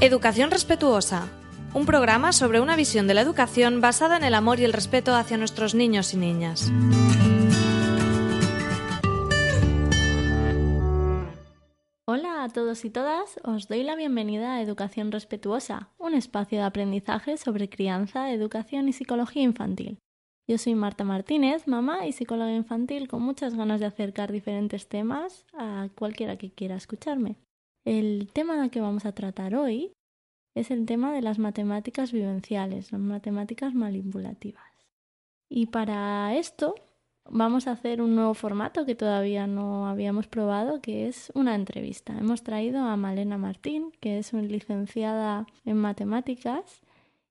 Educación Respetuosa, un programa sobre una visión de la educación basada en el amor y el respeto hacia nuestros niños y niñas. Hola a todos y todas, os doy la bienvenida a Educación Respetuosa, un espacio de aprendizaje sobre crianza, educación y psicología infantil. Yo soy Marta Martínez, mamá y psicóloga infantil con muchas ganas de acercar diferentes temas a cualquiera que quiera escucharme. El tema que vamos a tratar hoy es el tema de las matemáticas vivenciales, las matemáticas manipulativas. Y para esto vamos a hacer un nuevo formato que todavía no habíamos probado, que es una entrevista. Hemos traído a Malena Martín, que es una licenciada en matemáticas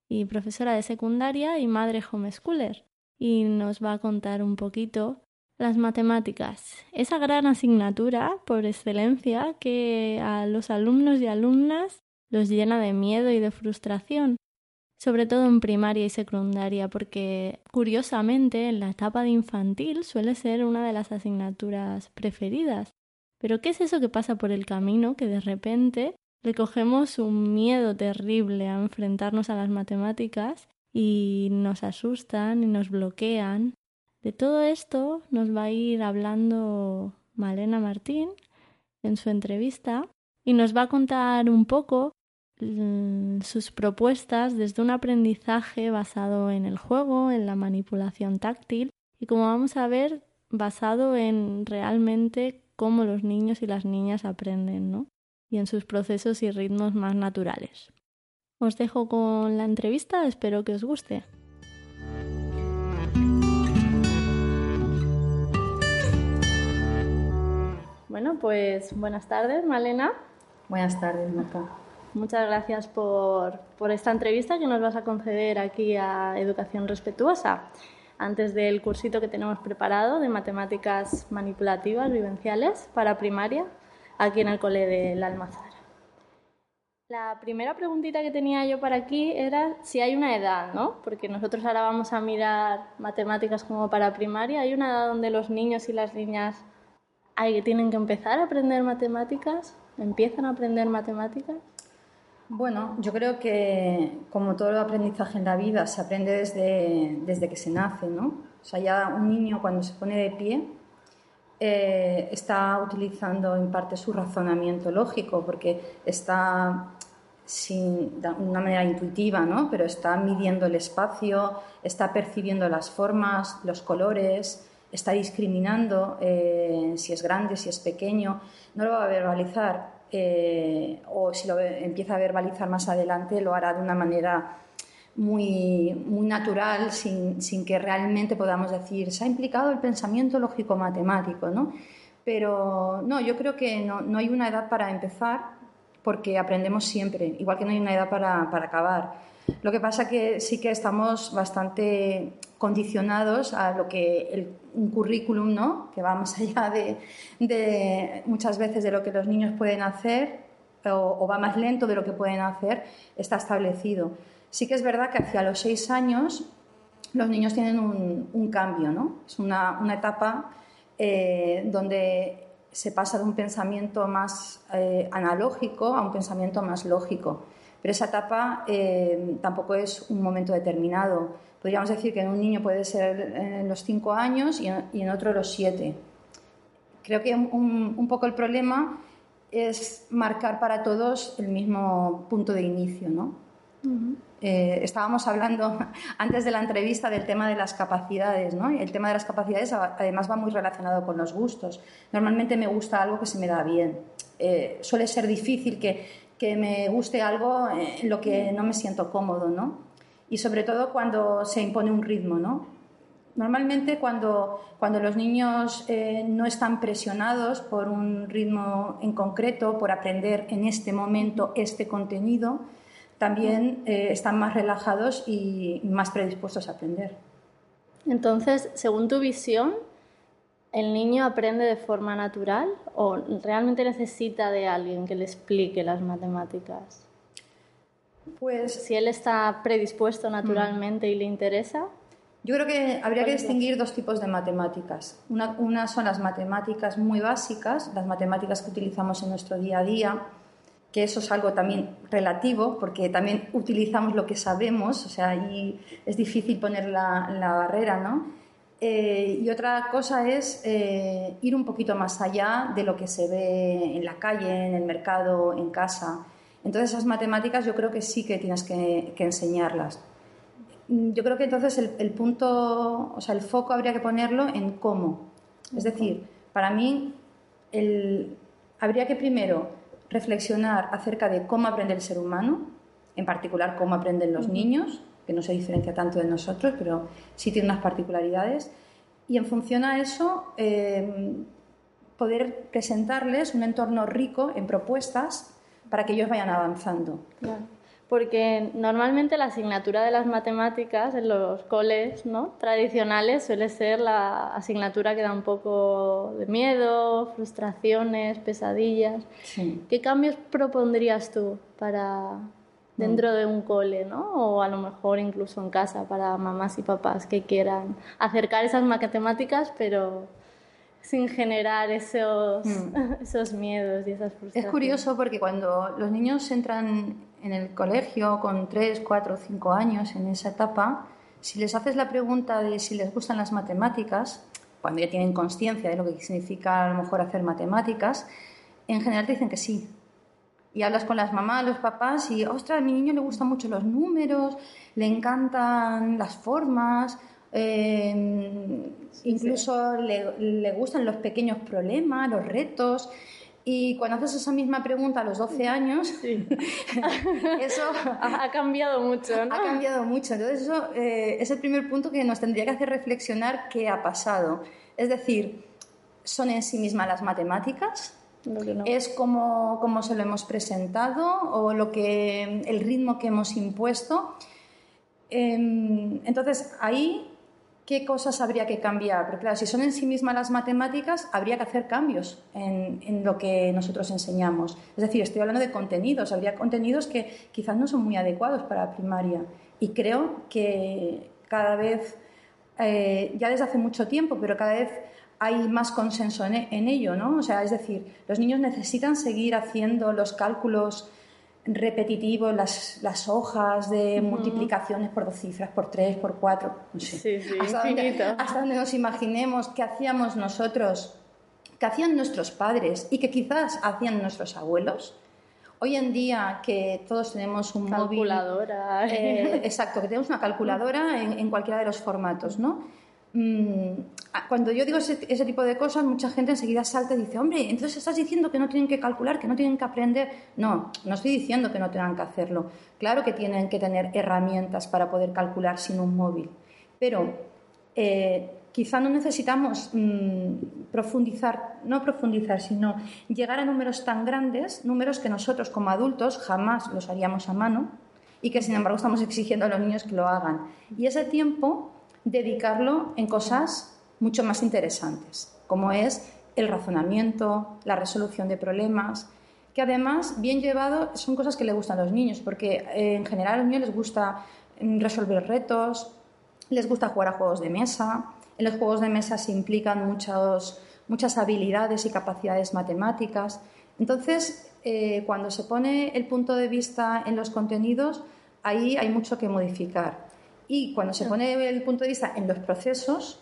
y profesora de secundaria y madre homeschooler, y nos va a contar un poquito las matemáticas, esa gran asignatura por excelencia que a los alumnos y alumnas los llena de miedo y de frustración, sobre todo en primaria y secundaria, porque curiosamente en la etapa de infantil suele ser una de las asignaturas preferidas. Pero ¿qué es eso que pasa por el camino que de repente le cogemos un miedo terrible a enfrentarnos a las matemáticas y nos asustan y nos bloquean? De todo esto nos va a ir hablando Malena Martín en su entrevista y nos va a contar un poco Mm, sus propuestas desde un aprendizaje basado en el juego, en la manipulación táctil y como vamos a ver, basado en realmente cómo los niños y las niñas aprenden, ¿no? Y en sus procesos y ritmos más naturales. Os dejo con la entrevista, espero que os guste. Bueno, pues buenas tardes, Malena. Buenas tardes, Marta. Muchas gracias por, esta entrevista que nos vas a conceder aquí a Educación Respetuosa, antes del cursito que tenemos preparado de matemáticas manipulativas vivenciales para primaria, aquí en el Cole del Almazara. La primera preguntita que tenía yo para aquí era si hay una edad, ¿no? Porque nosotros ahora vamos a mirar matemáticas como para primaria. ¿Hay una edad donde los niños y las niñas hay, tienen que empezar a aprender matemáticas? ¿Empiezan a aprender matemáticas? Bueno, yo creo que como todo el aprendizaje en la vida se aprende desde, desde que se nace, ¿no? O sea, ya un niño cuando se pone de pie eh, está utilizando en parte su razonamiento lógico porque está sin, de una manera intuitiva, ¿no? Pero está midiendo el espacio, está percibiendo las formas, los colores, está discriminando eh, si es grande, si es pequeño. No lo va a verbalizar, eh, o si lo empieza a verbalizar más adelante, lo hará de una manera muy, muy natural, sin, sin, que realmente podamos decir, se ha implicado el pensamiento lógico-matemático, ¿no? Pero no, yo creo que no, no, hay una edad para empezar porque aprendemos siempre, igual que no hay una edad para, para acabar. Lo que pasa que sí que estamos bastante condicionados a lo que un currículum, ¿no? que va más allá de, muchas veces de lo que los niños pueden hacer o, va más lento de lo que pueden hacer, está establecido. Sí que es verdad que hacia los seis años los niños tienen un, cambio, ¿no? es una, etapa eh, donde se pasa de un pensamiento más eh, analógico a un pensamiento más lógico. Pero esa etapa eh, tampoco es un momento determinado podríamos decir que en un niño puede ser en los cinco años y en, otro los siete. Creo que un, poco el problema es marcar para todos el mismo punto de inicio, ¿no? Eh, estábamos hablando antes de la entrevista del tema de las capacidades, ¿no? El tema de las capacidades además va muy relacionado con los gustos. Normalmente me gusta algo que se me da bien. Eh, suele ser difícil que, que me guste algo en lo que no me siento cómodo, ¿no? y sobre todo cuando se impone un ritmo, ¿no? Normalmente cuando, cuando los niños eh, no están presionados por un ritmo en concreto, por aprender en este momento este contenido, también eh, están más relajados y más predispuestos a aprender. Entonces, según tu visión, ¿el niño aprende de forma natural o realmente necesita de alguien que le explique las matemáticas? Pues si él está predispuesto naturalmente y le interesa. Yo creo que habría que distinguir dos tipos de matemáticas. Una, son las matemáticas muy básicas, las matemáticas que utilizamos en nuestro día a día, que eso es algo también relativo, porque también utilizamos lo que sabemos, o sea, ahí es difícil poner la, la barrera, ¿no? Eh, y otra cosa es eh, ir un poquito más allá de lo que se ve en la calle, en el mercado, en casa. Entonces esas matemáticas yo creo que sí que tienes que, enseñarlas. Yo creo que entonces el, punto, o sea, el foco habría que ponerlo en cómo. Es decir, para mí habría que primero reflexionar acerca de cómo aprende el ser humano, en particular cómo aprenden los niños, que no se diferencia tanto de nosotros, pero sí tiene unas particularidades. Y en función a eso, eh, poder presentarles un entorno rico en propuestas para que ellos vayan avanzando. Porque normalmente la asignatura de las matemáticas en los coles ¿no? tradicionales suele ser la asignatura que da un poco de miedo, frustraciones, pesadillas. ¿Qué cambios propondrías tú para, dentro de un cole, ¿no? O a lo mejor incluso en casa para mamás y papás que quieran acercar esas matemáticas, pero sin generar esos, mm. esos miedos y esas frustraciones. Es curioso porque cuando los niños entran en el colegio con 3, 4, 5 años en esa etapa, si les haces la pregunta de si les gustan las matemáticas, cuando ya tienen conciencia de lo que significa a lo mejor hacer matemáticas, en general te dicen que sí, y hablas con las mamás, los papás y, ostras, a mi niño le gustan mucho los números, le encantan las formas, em, incluso Le, le, gustan los pequeños problemas, los retos. Y cuando haces esa misma pregunta a los 12 años, eso ha cambiado mucho. ¿no? Ha cambiado mucho. Entonces, eso eh, es el primer punto que nos tendría que hacer reflexionar qué ha pasado. Es decir, ¿son en sí mismas las matemáticas? Es como, como, se lo hemos presentado o lo que, el ritmo que hemos impuesto. Em, entonces, ahí, ¿qué cosas habría que cambiar? Porque claro, si son en sí mismas las matemáticas, habría que hacer cambios en, en lo que nosotros enseñamos. Es decir, estoy hablando de contenidos. Habría contenidos que quizás no son muy adecuados para primaria. Y creo que cada vez, eh, ya desde hace mucho tiempo, pero cada vez hay más consenso en, ello, ¿no? O sea, es decir, los niños necesitan seguir haciendo los cálculos repetitivos, las, las hojas de multiplicaciones por dos cifras, por tres, por cuatro, no sé. Sí, sí, hasta, donde, hasta donde nos imaginemos qué hacíamos nosotros, qué hacían nuestros padres y que quizás hacían nuestros abuelos. Hoy en día que todos tenemos un calculadora. móvil... Eh, exacto, que tenemos una calculadora en, en cualquiera de los formatos, ¿no? Mm, cuando yo digo ese, tipo de cosas, mucha gente enseguida salta y dice, hombre, entonces estás diciendo que no tienen que calcular, que no tienen que aprender. No, no estoy diciendo que no tengan que hacerlo. Claro que tienen que tener herramientas para poder calcular sin un móvil, pero eh, quizá no necesitamos mm, profundizar, no profundizar, sino llegar a números tan grandes, números que nosotros como adultos jamás los haríamos a mano y que sin embargo estamos exigiendo a los niños que lo hagan. Y ese tiempo dedicarlo en cosas mucho más interesantes, como es el razonamiento, la resolución de problemas, que además, bien llevado, son cosas que le gustan a los niños, porque eh, en general a los niños les gusta mm, resolver retos, les gusta jugar a juegos de mesa. En los juegos de mesa se implican muchos, muchas habilidades y capacidades matemáticas. Entonces, eh, cuando se pone el punto de vista en los contenidos, ahí hay mucho que modificar. Y cuando se pone el punto de vista en los procesos,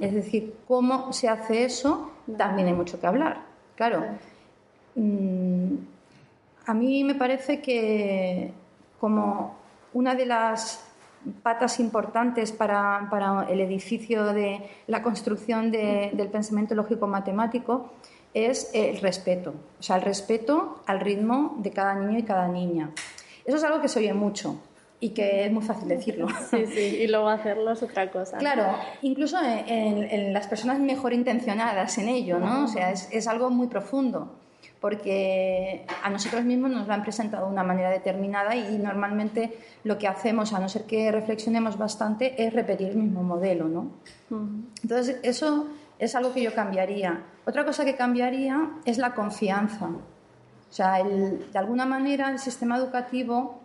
es decir, cómo se hace eso, también hay mucho que hablar. Claro, mm, a mí me parece que como una de las patas importantes para, el edificio de la construcción del pensamiento lógico-matemático es el respeto, o sea, el respeto al ritmo de cada niño y cada niña. Eso es algo que se oye mucho, y que es muy fácil decirlo. Sí, sí, y luego hacerlo es otra cosa. Claro, incluso en, las personas mejor intencionadas en ello, ¿no? O sea, es, es, algo muy profundo, porque a nosotros mismos nos lo han presentado de una manera determinada y normalmente lo que hacemos, a no ser que reflexionemos bastante, es repetir el mismo modelo, ¿no? Entonces, eso es algo que yo cambiaría. Otra cosa que cambiaría es la confianza. O sea, el, de alguna manera el sistema educativo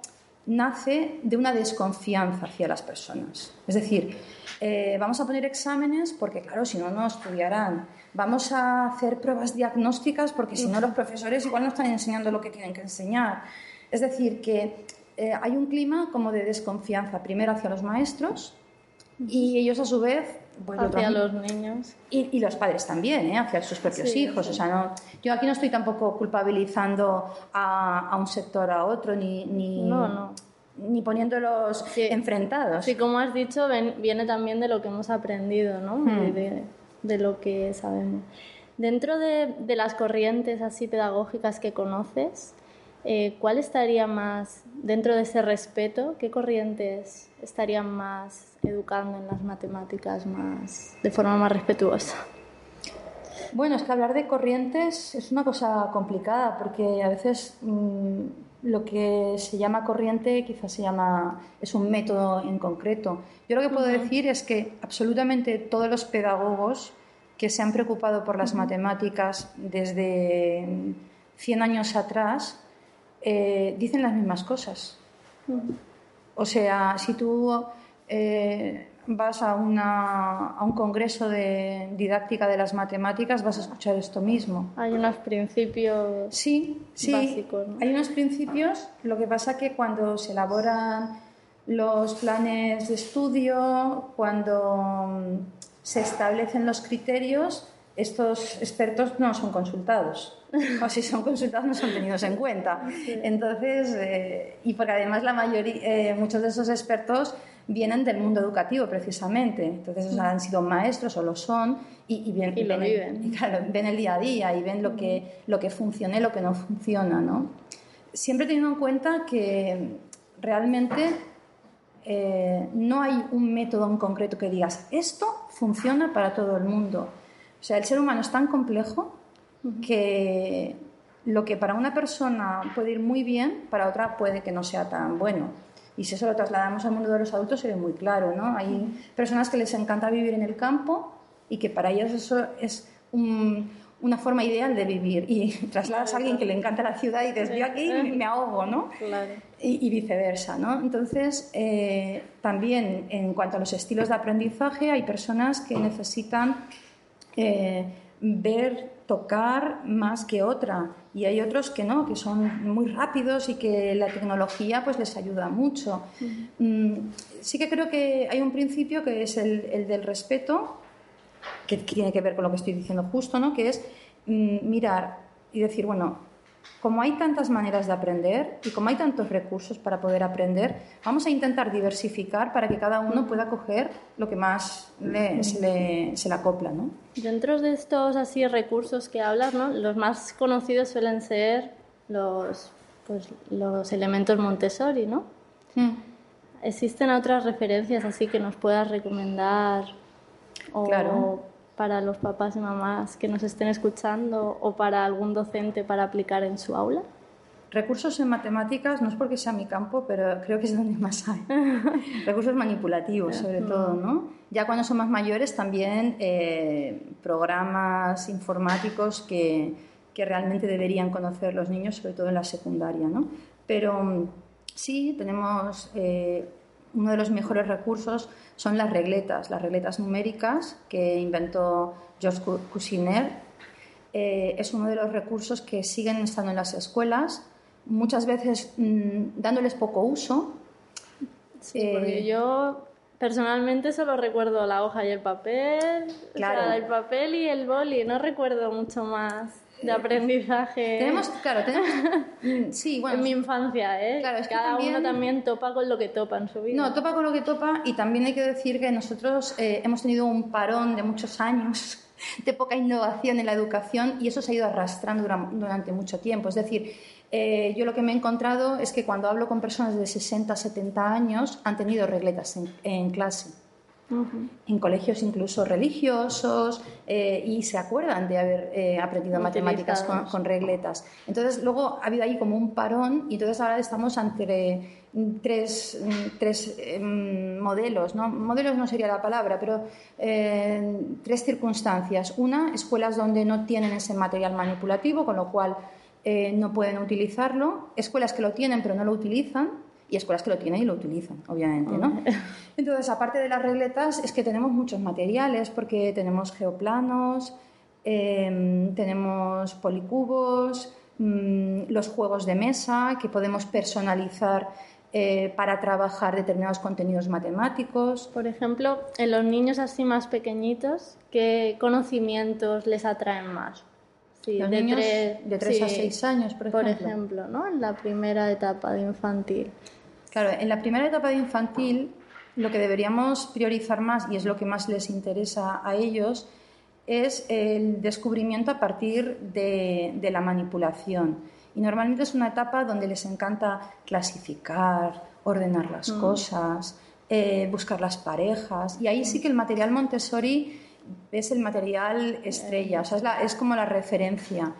nace de una desconfianza hacia las personas. Es decir, eh, vamos a poner exámenes porque, claro, si no, no estudiarán. Vamos a hacer pruebas diagnósticas porque, si no, los profesores igual no están enseñando lo que tienen que enseñar. Es decir, que eh, hay un clima como de desconfianza, primero hacia los maestros y ellos, a su vez, pues hacia los niños. Y, los padres también, ¿eh? hacia sus propios hijos. O sea, no, yo aquí no estoy tampoco culpabilizando a, un sector a otro, ni, ni, ni poniéndolos enfrentados. Sí, como has dicho, viene también de lo que hemos aprendido, ¿no? Hmm. De, lo que sabemos. Dentro de, de, las corrientes así pedagógicas que conoces, eh, ¿cuál estaría más, dentro de ese respeto, qué corrientes estarían más educando en las matemáticas más, de forma más respetuosa? Bueno, es que hablar de corrientes es una cosa complicada porque a veces mm, lo que se llama corriente quizás se llama es un método en concreto. Yo lo que puedo decir es que absolutamente todos los pedagogos que se han preocupado por las matemáticas desde 100 años atrás eh, dicen las mismas cosas. O sea, si tú eh, vas a, a, un congreso de didáctica de las matemáticas, vas a escuchar esto mismo. Hay unos principios sí, sí, básicos. Hay unos principios, lo que pasa que cuando se elaboran los planes de estudio, cuando mm, se establecen los criterios, estos expertos no son consultados. O si son consultados no son tenidos en cuenta. Entonces, eh, y porque además la mayoría, eh, muchos de esos expertos vienen del mundo educativo precisamente. Entonces han sido maestros o lo son y, ven, lo viven. El, ven el día a día y ven lo que, lo que funciona y lo que no funciona. ¿no? Siempre teniendo en cuenta que realmente eh, no hay un método en concreto que digas, esto funciona para todo el mundo. O sea, el ser humano es tan complejo que lo que para una persona puede ir muy bien, para otra puede que no sea tan bueno. Y si eso lo trasladamos al mundo de los adultos, sería muy claro, ¿no? Hay personas que les encanta vivir en el campo y que para ellos eso es una forma ideal de vivir. Y trasladas a alguien que le encanta la ciudad y dices, yo aquí me ahogo, ¿no? Y, viceversa, ¿no? Entonces, eh, también en cuanto a los estilos de aprendizaje, hay personas que necesitan eh, ver, tocar más que otra. Y hay otros que no, que son muy rápidos y que la tecnología pues les ayuda mucho. Mm, sí que creo que hay un principio que es el, del respeto, que tiene que ver con lo que estoy diciendo justo, ¿no? que es mm, mirar y decir, bueno, como hay tantas maneras de aprender y como hay tantos recursos para poder aprender, vamos a intentar diversificar para que cada uno pueda coger lo que más se, le, acopla. ¿no? Dentro de estos así recursos que hablas, ¿no? los más conocidos suelen ser los, pues, los elementos Montessori, ¿no? Hmm. ¿Existen otras referencias así que nos puedas recomendar? O, claro para los papás y mamás que nos estén escuchando o para algún docente para aplicar en su aula? Recursos en matemáticas no es porque sea mi campo, pero creo que es donde más hay. Recursos manipulativos, sobre todo, ¿no? Ya cuando son más mayores, también eh, programas informáticos que, que, realmente deberían conocer los niños, sobre todo en la secundaria, ¿no? Pero mm, sí, tenemos eh, uno de los mejores recursos son las regletas, las regletas numéricas que inventó Georges Cousinet. Eh, es uno de los recursos que siguen estando en las escuelas, muchas veces mm, dándoles poco uso. Sí, porque eh, yo personalmente solo recuerdo la hoja y el papel, claro. el papel y el boli, no recuerdo mucho más de aprendizaje. Tenemos, claro, tenemos, mm, sí, bueno. En mi infancia, ¿eh? Claro, es Cada uno también topa con lo que topa en su vida. No, topa con lo que topa y también hay que decir que nosotros eh, hemos tenido un parón de muchos años de poca innovación en la educación y eso se ha ido arrastrando durante mucho tiempo. Es decir, eh, yo lo que me he encontrado es que cuando hablo con personas de 60, 70 años han tenido regletas en clase en colegios incluso religiosos eh, y se acuerdan de haber eh, aprendido matemáticas con, regletas. Entonces luego ha habido ahí como un parón y entonces ahora estamos ante tres, tres em, modelos, ¿no? modelos no sería la palabra, pero eh, tres circunstancias. Una, escuelas donde no tienen ese material manipulativo, con lo cual no pueden utilizarlo. Escuelas que lo tienen pero no lo utilizan y escuelas que lo tienen y lo utilizan, obviamente, ¿no? Entonces, aparte de las regletas, es que tenemos muchos materiales porque tenemos geoplanos, em, tenemos policubos, mm, los juegos de mesa que podemos personalizar eh, para trabajar determinados contenidos matemáticos. Por ejemplo, en los niños así más pequeñitos, ¿qué conocimientos les atraen más? Sí, los de niños de 3 a 6 años, por ejemplo. Por ejemplo, ¿no? En la primera etapa de infantil. Claro, en la primera etapa de infantil lo que deberíamos priorizar más, y es lo que más les interesa a ellos, es el descubrimiento a partir de, la manipulación. Y normalmente es una etapa donde les encanta clasificar, ordenar las mm. cosas, eh, buscar las parejas. Y ahí sí que el material Montessori es el material estrella, o sea, es como la referencia.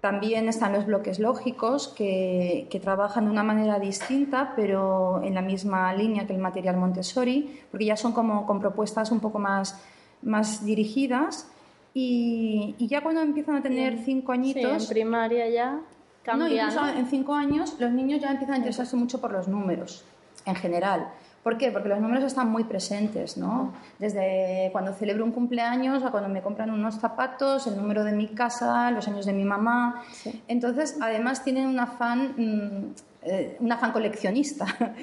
También están los bloques lógicos que, trabajan de una manera distinta, pero en la misma línea que el material Montessori, porque ya son como con propuestas un poco más, más dirigidas. Y, ya cuando empiezan a tener cinco añitos. en primaria ya. No, incluso en cinco años los niños ya empiezan a interesarse mucho por los números, en general. ¿Por qué? Porque los números están muy presentes, ¿no? Desde cuando celebro un cumpleaños a cuando me compran unos zapatos, el número de mi casa, los años de mi mamá. Entonces, además tienen un afán mm, eh, un afán coleccionista.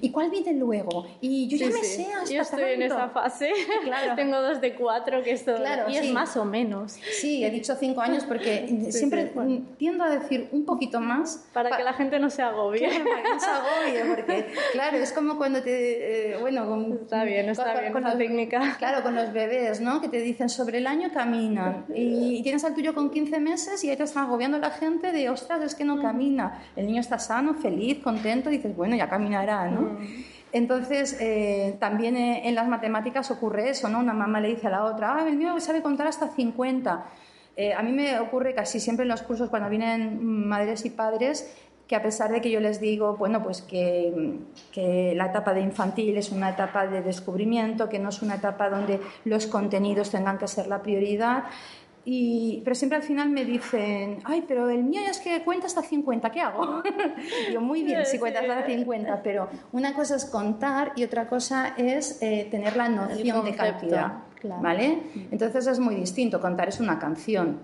¿Y cuál viene luego? Y yo ya me sé hasta Yo estoy en esa fase. Claro. Tengo dos de cuatro, que es todo. Claro, y es más o menos. Sí, he dicho cinco años porque siempre tiendo a decir un poquito más. Para, que la gente no se agobie. para que no se agobie, porque, claro, es como cuando te. Eh, bueno, con, está bien, está bien con la técnica. Claro, con los bebés, ¿no? Que te dicen sobre el año caminan. Y, tienes al tuyo con 15 meses y ahí te están agobiando la gente de, ostras, es que no camina. El niño está sano, feliz, contento, dices, bueno, ya caminará, ¿no? Mm. Entonces, eh, también eh, en las matemáticas ocurre eso, ¿no? Una mamá le dice a la otra, ah, el mío sabe contar hasta 50. Eh, a mí me ocurre casi siempre en los cursos cuando vienen madres y padres que a pesar de que yo les digo, bueno, pues que, que, la etapa de infantil es una etapa de descubrimiento, que no es una etapa donde los contenidos tengan que ser la prioridad, y, pero siempre al final me dicen, ay, pero el mío ya es que cuenta hasta 50, ¿qué hago? yo, muy bien, si cuentas hasta 50, pero una cosa es contar y otra cosa es eh, tener la noción de cantidad, ¿vale? Entonces es muy distinto, contar es una canción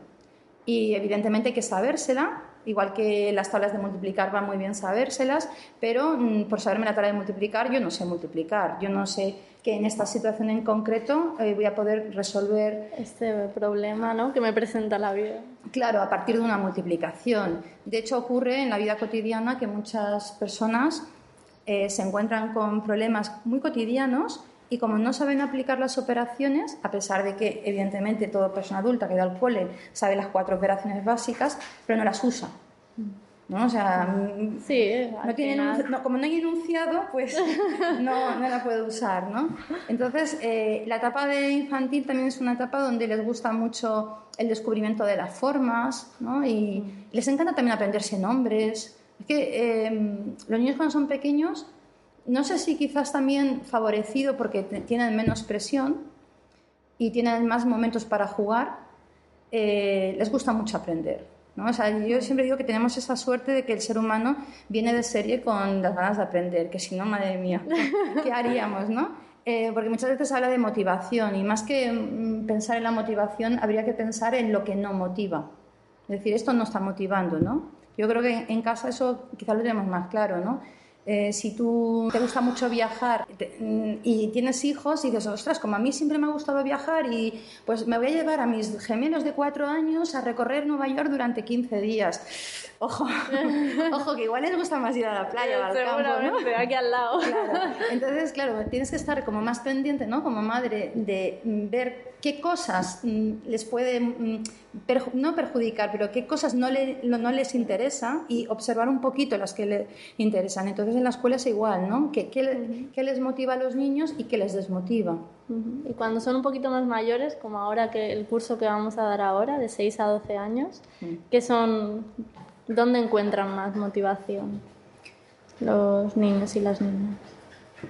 y evidentemente hay que sabérsela Igual que las tablas de multiplicar va muy bien sabérselas, pero mm, por saberme la tabla de multiplicar yo no sé multiplicar. Yo no sé que en esta situación en concreto eh, voy a poder resolver este problema ¿no? que me presenta la vida. Claro, a partir de una multiplicación. De hecho, ocurre en la vida cotidiana que muchas personas eh, se encuentran con problemas muy cotidianos y como no saben aplicar las operaciones, a pesar de que evidentemente toda persona adulta que da al cole sabe las cuatro operaciones básicas, pero no las usa. ¿no? O sea, sí, no como no hay enunciado, pues no, no, la puede usar, ¿no? Entonces, eh, la etapa de infantil también es una etapa donde les gusta mucho el descubrimiento de las formas, ¿no? Y les encanta también aprenderse nombres. Es que eh, los niños cuando son pequeños no sé si quizás también favorecido porque tienen menos presión y tienen más momentos para jugar, eh, les gusta mucho aprender. ¿no? O sea, yo siempre digo que tenemos esa suerte de que el ser humano viene de serie con las ganas de aprender, que si no, madre mía, ¿qué haríamos? ¿no? Eh, porque muchas veces habla de motivación y más que mm, pensar en la motivación, habría que pensar en lo que no motiva. Es decir, esto no está motivando, ¿no? Yo creo que en casa eso quizás lo tenemos más claro, ¿no? Eh, si tú te gusta mucho viajar mm, y tienes hijos y dices, ostras, como a mí siempre me ha gustado viajar y pues me voy a llevar a mis gemelos de cuatro años a recorrer Nueva York durante 15 días. Ojo, ojo, que igual les gusta más ir a la playa o al campo, ¿no? aquí al lado. Entonces, claro, tienes que estar como más pendiente, ¿no? Como madre, de ver qué cosas mm, les puede, no perjudicar, pero qué cosas no, no les interesa y observar un poquito las que le interesan. Entonces, en la escuela es igual, ¿no? ¿Qué, qué, les motiva a los niños y qué les desmotiva? Y cuando son un poquito más mayores, como ahora que el curso que vamos a dar ahora, de 6 a 12 años, ¿qué son, ¿dónde encuentran más motivación los niños y las niñas?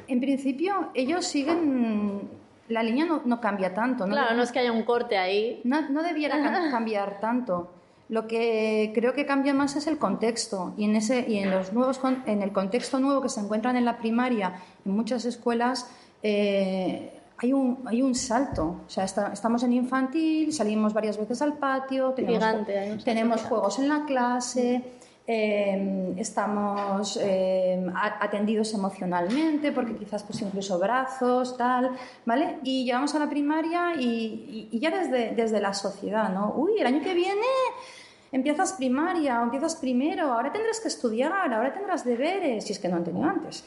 En principio, ellos siguen la línea no, no, cambia tanto. ¿no? Claro, no es que haya un corte ahí. No, no debiera cambiar tanto. Lo que creo que cambia más es el contexto y en ese y en los nuevos en el contexto nuevo que se encuentran en la primaria en muchas escuelas eh, hay un, hay un salto. O sea, estamos en infantil, salimos varias veces al patio, tenemos, tenemos juegos en la clase, eh, estamos eh, atendidos emocionalmente, porque quizás pues incluso brazos, tal, ¿vale? Y llegamos a la primaria y, y ya desde, desde la sociedad, ¿no? Uy, el año que viene empiezas primaria o empiezas primero, ahora tendrás que estudiar, ahora tendrás deberes, si es que no han tenido antes.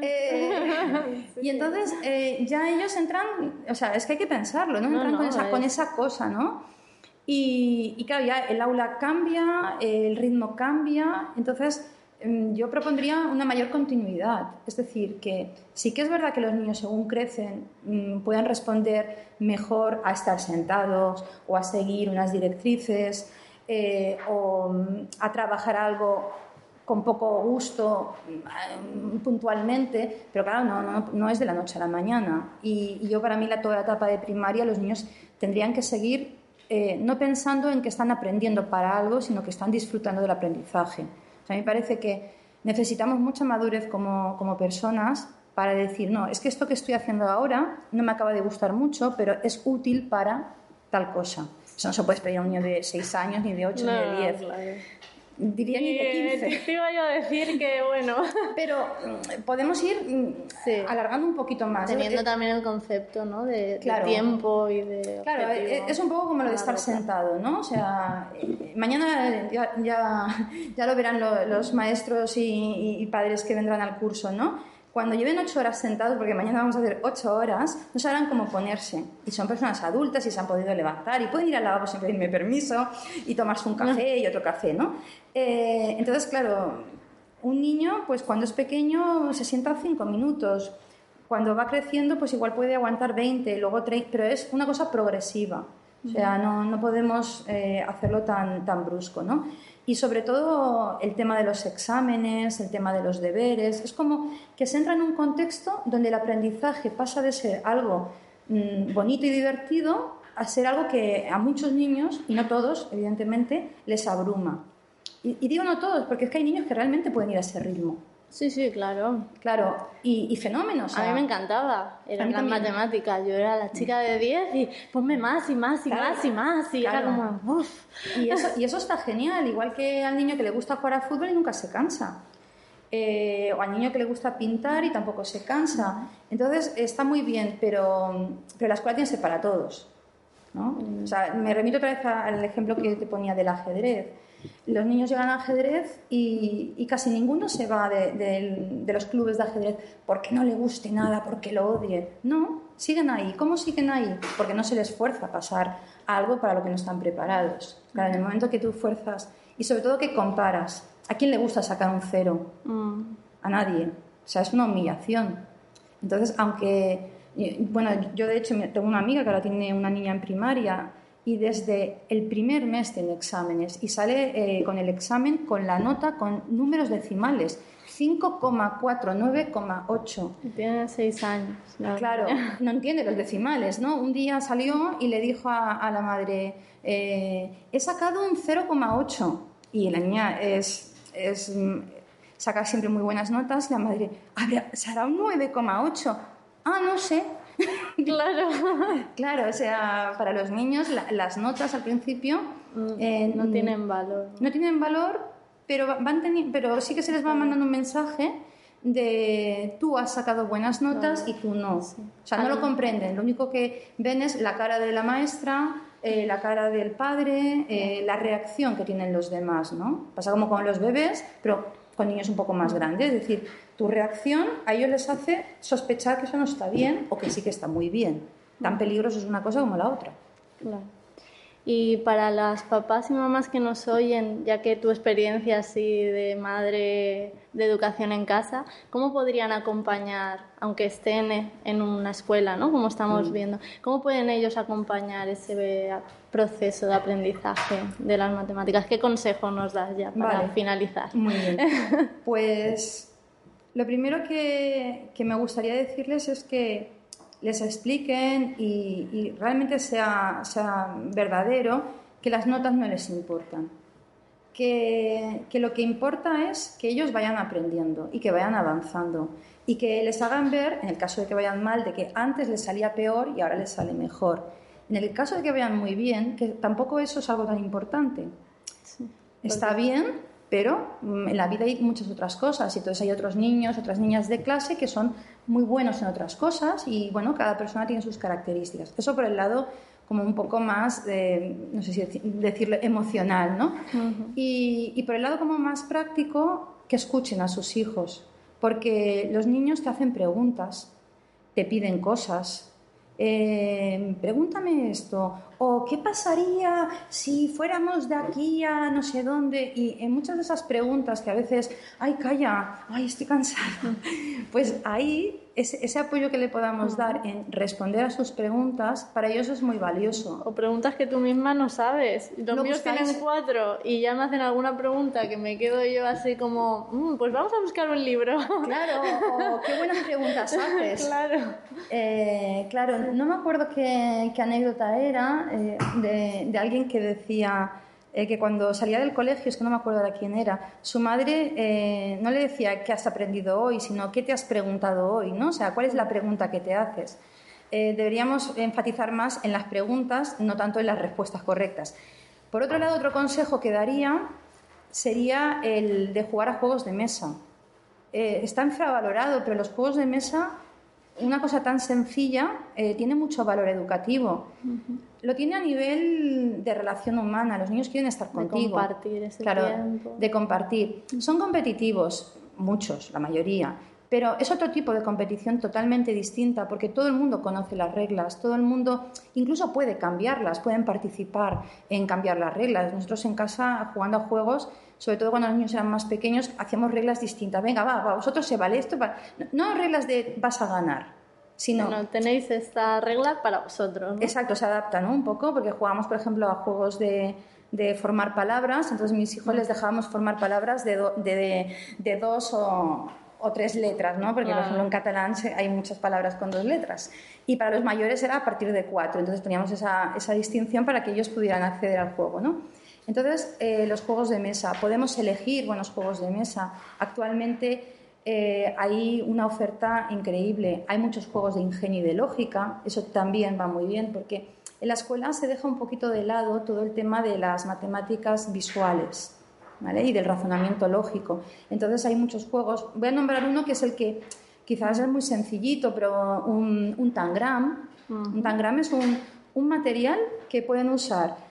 Eh, y entonces eh, ya ellos entran, o sea, es que hay que pensarlo, ¿no? Entran con, esa, con, esa, cosa, ¿no? Y, y, claro, ya el aula cambia, el ritmo cambia, entonces em, yo propondría una mayor continuidad. Es decir, que sí que es verdad que los niños según crecen mm, puedan responder mejor a estar sentados o a seguir unas directrices eh, o mm, a trabajar algo con poco gusto mm, puntualmente, pero claro, no, no, es de la noche a la mañana. Y, yo para mí la, toda la etapa de primaria los niños tendrían que seguir eh, no pensando en que están aprendiendo para algo, sino que están disfrutando del aprendizaje. a mí me parece que necesitamos mucha madurez como, como personas para decir, no, es que esto que estoy haciendo ahora no me acaba de gustar mucho, pero es útil para tal cosa. Eso no se puede pedir a un niño de 6 años, ni de 8, ni de 10. Diría ni de 15. Te iba yo a decir que, bueno. Pero mm, podemos ir mm, alargando un poquito más. Teniendo también el concepto ¿no? de, tiempo y de. Claro, e, es un poco como lo de estar sentado, ¿no? O sea, eh, mañana ya, ya, lo verán los maestros y, y padres que vendrán al curso, ¿no? Cuando lleven ocho horas sentados, porque mañana vamos a hacer ocho horas, no sabrán cómo ponerse. Y son personas adultas y se han podido levantar y pueden ir al lavabo sin pedirme permiso y tomarse un café y otro café, ¿no? Eh, entonces, claro, un niño, pues cuando es pequeño se sienta cinco minutos. Cuando va creciendo, pues igual puede aguantar 20, luego 30, pero es una cosa progresiva. O sea, no, no podemos eh, hacerlo tan, tan brusco, ¿no? Y sobre todo el tema de los exámenes, el tema de los deberes, es como que se entra en un contexto donde el aprendizaje pasa de ser algo mm, bonito y divertido a ser algo que a muchos niños, y no todos, evidentemente, les abruma. Y, y digo no todos, porque es que hay niños que realmente pueden ir a ese ritmo. Sí, sí, claro. Claro, y, fenómenos. a mí me encantaba. Eran las matemáticas. Yo era la chica de 10 y ponme más y más y más y más. Y era como, uff. Y eso, y eso está genial. Igual que al niño que le gusta jugar a fútbol y nunca se cansa. Eh, o al niño que le gusta pintar y tampoco se cansa. Entonces está muy bien, pero, pero la escuela tiene que ser para todos. ¿no? Mm. O sea, me remito otra vez al ejemplo que te ponía del ajedrez los niños llegan al ajedrez y, casi ninguno se va de, los clubes de ajedrez porque no le guste nada, porque lo odie. No, siguen ahí. ¿Cómo siguen ahí? Porque no se les fuerza a pasar algo para lo que no están preparados. en el momento que tú fuerzas y sobre todo que comparas, ¿a quién le gusta sacar un cero? Mm. A nadie. O sea, es una humillación. Entonces, aunque, bueno, yo de hecho tengo una amiga que ahora tiene una niña en primaria y desde el primer mes tiene exámenes y sale eh, con el examen con la nota con números decimales. 5,49,8. Tiene seis años. Claro, no entiende los decimales, ¿no? Un día salió y le dijo a, la madre, eh, he sacado un 0,8 y la niña es, es, mm, saca siempre muy buenas notas. La madre, ¿será un 9,8? Ah, no sé. Claro. claro, o sea, para los niños las notas al principio mm, eh, no tienen valor. No tienen valor, pero, van pero sí que se les va mandando un mensaje de tú has sacado buenas notas y tú no. O sea, no lo comprenden. Lo único que ven es la cara de la maestra, eh, la cara del padre, eh, la reacción que tienen los demás, ¿no? Pasa como con los bebés, pero con niños un poco más grandes. Es decir, tu reacción a ellos les hace sospechar que eso no está bien o que sí que está muy bien. Tan peligroso es una cosa como la otra. Claro. Y para las papás y mamás que nos oyen, ya que tu experiencia así de madre de educación en casa, ¿cómo podrían acompañar, aunque estén en una escuela, ¿no? como estamos mm. viendo, cómo pueden ellos acompañar ese proceso de aprendizaje de las matemáticas? ¿Qué consejo nos das ya para finalizar? Muy bien. Pues lo primero que, que me gustaría decirles es que les expliquen y, realmente sea, sea, verdadero que las notas no les importan. que, que, lo que importa es que ellos vayan aprendiendo y que vayan avanzando y que les hagan ver, en el caso de que vayan mal, de que antes les salía peor y ahora les sale mejor. En el caso de que vayan muy bien, que tampoco eso es algo tan importante. Está bien, pero mm, en la vida hay muchas otras cosas y entonces hay otros niños, otras niñas de clase que son muy buenos en otras cosas y bueno, cada persona tiene sus características. Eso por el lado como un poco más, no sé si decirlo, emocional, ¿no? y, y, por el lado como más práctico, que escuchen a sus hijos, porque los niños te hacen preguntas, te piden cosas, eh, pregúntame esto, o qué pasaría si fuéramos de aquí a no sé dónde, y en muchas de esas preguntas que a veces, ay, calla, ay, estoy cansado, pues ahí ese, apoyo que le podamos dar en responder a sus preguntas, para ellos es muy valioso. O preguntas que tú misma no sabes. Los míos tienen cuatro y ya me hacen alguna pregunta que me quedo yo así como, mm, pues vamos a buscar un libro. Claro, o qué buenas preguntas haces. claro. Eh, claro, no me acuerdo qué, anécdota era eh, de, de alguien que decía eh, que cuando salía del colegio, es que no me acuerdo de quién era, su madre eh, no le decía qué has aprendido hoy, sino qué te has preguntado hoy, ¿no? O sea, cuál es la pregunta que te haces. Eh, deberíamos enfatizar más en las preguntas, no tanto en las respuestas correctas. Por otro lado, otro consejo que daría sería el de jugar a juegos de mesa. está infravalorado, pero los juegos de mesa una cosa tan sencilla eh, tiene mucho valor educativo. Lo tiene a nivel de relación humana. Los niños quieren estar contigo. De compartir ese claro, tiempo. De compartir. Son competitivos, muchos, la mayoría. Pero es otro tipo de competición totalmente distinta porque todo el mundo conoce las reglas, todo el mundo incluso puede cambiarlas, pueden participar en cambiar las reglas. Nosotros en casa, jugando a juegos, sobre todo cuando los niños eran más pequeños, hacíamos reglas distintas. Venga, va, va vosotros se vale esto. No reglas de vas a ganar, sino... No, tenéis esta regla para vosotros. Exacto, se adapta ¿no? un poco porque jugamos, por ejemplo, a juegos de, de formar palabras. Entonces, mis hijos les dejábamos formar palabras de, de, de dos o o tres letras, ¿no? Porque, por ejemplo, en catalán hay muchas palabras con dos letras. Y para los mayores era a partir de cuatro. Entonces teníamos esa, esa distinción para que ellos pudieran acceder al juego, ¿no? Entonces, eh, los juegos de mesa. Podemos elegir buenos juegos de mesa. Actualmente eh, hay una oferta increíble. Hay muchos juegos de ingenio y de lógica. Eso también va muy bien porque en la escuela se deja un poquito de lado todo el tema de las matemáticas visuales y del razonamiento lógico. Entonces hay muchos juegos. Voy a nombrar uno que es el que quizás es muy sencillito, pero un, un tangram. Un tangram es un, un material que pueden usar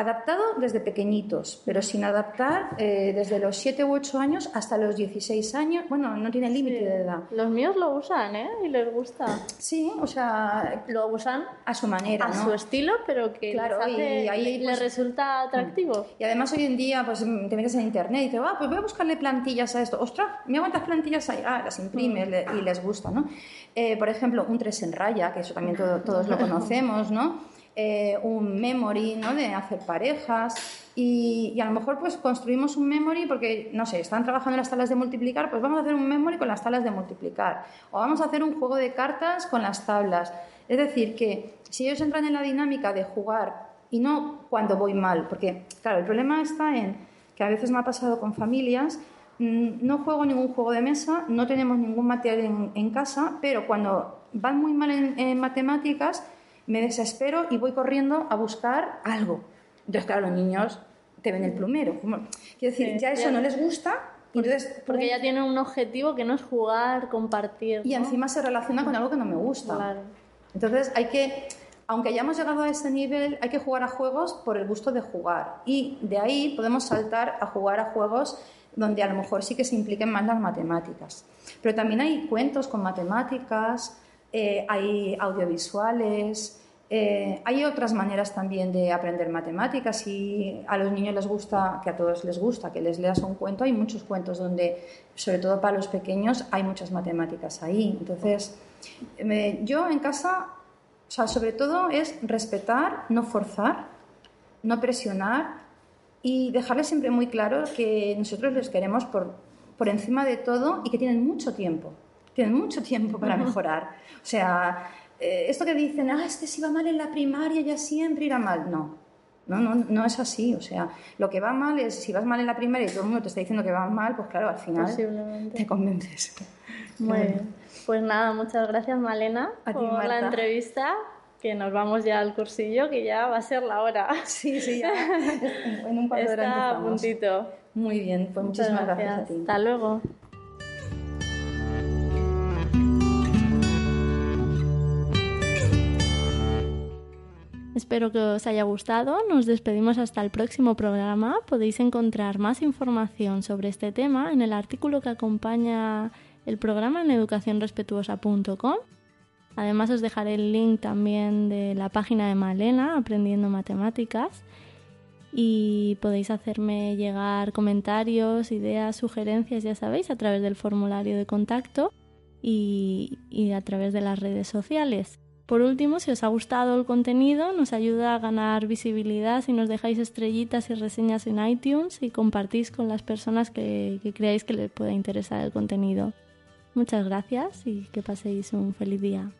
adaptado desde pequeñitos, pero sin adaptar eh, desde los 7 u 8 años hasta los 16 años. Bueno, no tiene límite de edad. Los míos lo usan, ¿eh? Y les gusta. Sí, o sea, lo usan a su manera, a su estilo, pero que claro, les, y ahí, les pues, resulta atractivo. Y además hoy en día, pues te metes en internet y dices, ah, pues voy a buscarle plantillas a esto. Ostras, ¿me aguantas plantillas ahí? Ah, las imprimes mm. y les gusta, ¿no? Eh, por ejemplo, un tres en raya, que eso también todos lo conocemos, ¿no? Eh, un memory, ¿no? De hacer parejas y, a lo mejor pues construimos un memory porque, no sé, están trabajando en las tablas de multiplicar, pues vamos a hacer un memory con las tablas de multiplicar o vamos a hacer un juego de cartas con las tablas. Es decir, que si ellos entran en la dinámica de jugar y no cuando voy mal, porque claro, el problema está en que a veces me ha pasado con familias mm, no juego ningún juego de mesa, no tenemos ningún material en, casa, pero cuando van muy mal en matemáticas, me desespero y voy corriendo a buscar algo. Entonces, claro, los niños te ven el plumero. Quiero decir, ya eso no les gusta. Entonces, porque ya tienen un objetivo que no es jugar, compartir. Y encima se relaciona con algo que no me gusta. Claro. Entonces hay que, aunque hayamos llegado a ese nivel, hay que jugar a juegos por el gusto de jugar. Y de ahí podemos saltar a jugar a juegos donde a lo mejor sí que se impliquen más las matemáticas. Pero también hay cuentos con matemáticas, eh, hay audiovisuales, eh, hay otras maneras también de aprender matemáticas y a los niños les gusta, que a todos les gusta, que les leas un cuento. Hay muchos cuentos donde, sobre todo para los pequeños, hay muchas matemáticas ahí. Entonces, yo en casa, o sea, sobre todo es respetar, no forzar, no presionar y dejarles siempre muy claro que nosotros les queremos por, por encima de todo y que tienen mucho tiempo tienen mucho tiempo para mejorar. O sea, eh, esto que dicen, ah, este si va mal en la primaria ya siempre irá mal. No, No, no, no es así. O sea, lo que va mal es, si vas mal en la primera y todo el mundo te está diciendo que va mal, pues claro, al final te convences. Muy bien. Pues nada, muchas gracias Malena por la entrevista. Que nos vamos ya al cursillo, que ya va a ser la hora. Sí, sí, ya. En un par de horas Está a puntito. Muy bien, pues muchísimas gracias a ti. Hasta luego. Espero que os haya gustado. Nos despedimos hasta el próximo programa. Podéis encontrar más información sobre este tema en el artículo que acompaña el programa en educacionrespetuosa.com. Además os dejaré el link también de la página de Malena, Aprendiendo Matemáticas. Y podéis hacerme llegar comentarios, ideas, sugerencias, ya sabéis, a través del formulario de contacto y, y a través de las redes sociales. Por último, si os ha gustado el contenido, nos ayuda a ganar visibilidad si nos dejáis estrellitas y reseñas en iTunes y compartís con las personas que, creáis que les pueda interesar el contenido. Muchas gracias y que paséis un feliz día.